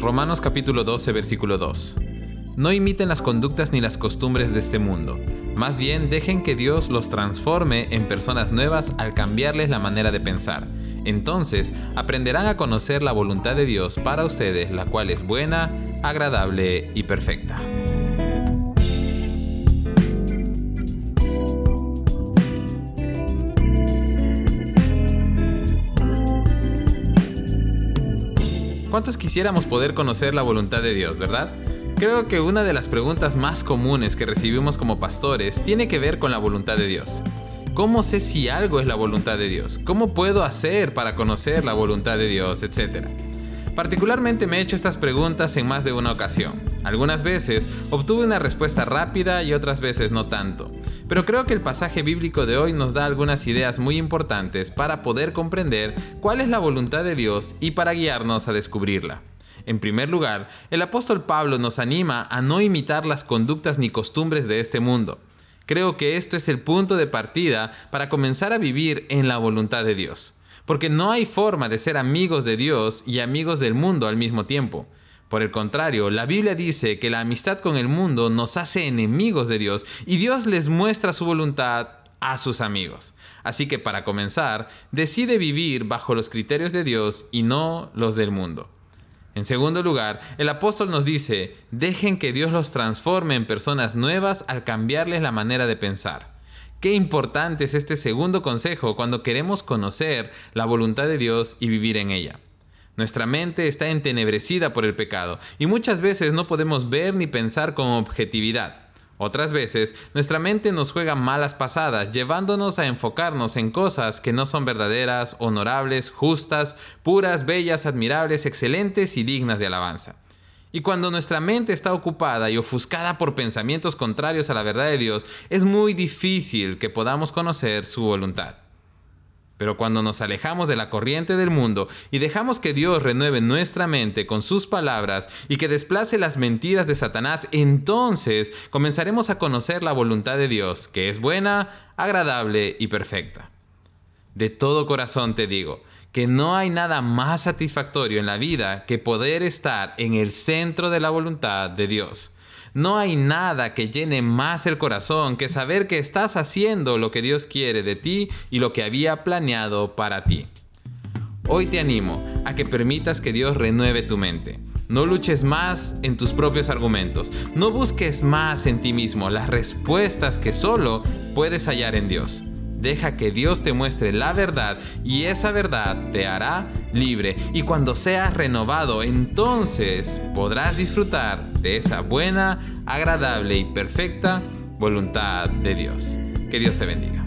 Romanos capítulo 12, versículo 2. No imiten las conductas ni las costumbres de este mundo. Más bien dejen que Dios los transforme en personas nuevas al cambiarles la manera de pensar. Entonces aprenderán a conocer la voluntad de Dios para ustedes, la cual es buena, agradable y perfecta. ¿Cuántos quisiéramos poder conocer la voluntad de Dios, verdad? Creo que una de las preguntas más comunes que recibimos como pastores tiene que ver con la voluntad de Dios. ¿Cómo sé si algo es la voluntad de Dios? ¿Cómo puedo hacer para conocer la voluntad de Dios? Etcétera. Particularmente me he hecho estas preguntas en más de una ocasión. Algunas veces obtuve una respuesta rápida y otras veces no tanto. Pero creo que el pasaje bíblico de hoy nos da algunas ideas muy importantes para poder comprender cuál es la voluntad de Dios y para guiarnos a descubrirla. En primer lugar, el apóstol Pablo nos anima a no imitar las conductas ni costumbres de este mundo. Creo que esto es el punto de partida para comenzar a vivir en la voluntad de Dios. Porque no hay forma de ser amigos de Dios y amigos del mundo al mismo tiempo. Por el contrario, la Biblia dice que la amistad con el mundo nos hace enemigos de Dios y Dios les muestra su voluntad a sus amigos. Así que para comenzar, decide vivir bajo los criterios de Dios y no los del mundo. En segundo lugar, el apóstol nos dice, dejen que Dios los transforme en personas nuevas al cambiarles la manera de pensar. Qué importante es este segundo consejo cuando queremos conocer la voluntad de Dios y vivir en ella. Nuestra mente está entenebrecida por el pecado y muchas veces no podemos ver ni pensar con objetividad. Otras veces, nuestra mente nos juega malas pasadas, llevándonos a enfocarnos en cosas que no son verdaderas, honorables, justas, puras, bellas, admirables, excelentes y dignas de alabanza. Y cuando nuestra mente está ocupada y ofuscada por pensamientos contrarios a la verdad de Dios, es muy difícil que podamos conocer su voluntad. Pero cuando nos alejamos de la corriente del mundo y dejamos que Dios renueve nuestra mente con sus palabras y que desplace las mentiras de Satanás, entonces comenzaremos a conocer la voluntad de Dios, que es buena, agradable y perfecta. De todo corazón te digo que no hay nada más satisfactorio en la vida que poder estar en el centro de la voluntad de Dios. No hay nada que llene más el corazón que saber que estás haciendo lo que Dios quiere de ti y lo que había planeado para ti. Hoy te animo a que permitas que Dios renueve tu mente. No luches más en tus propios argumentos. No busques más en ti mismo las respuestas que solo puedes hallar en Dios. Deja que Dios te muestre la verdad y esa verdad te hará libre. Y cuando seas renovado, entonces podrás disfrutar de esa buena, agradable y perfecta voluntad de Dios. Que Dios te bendiga.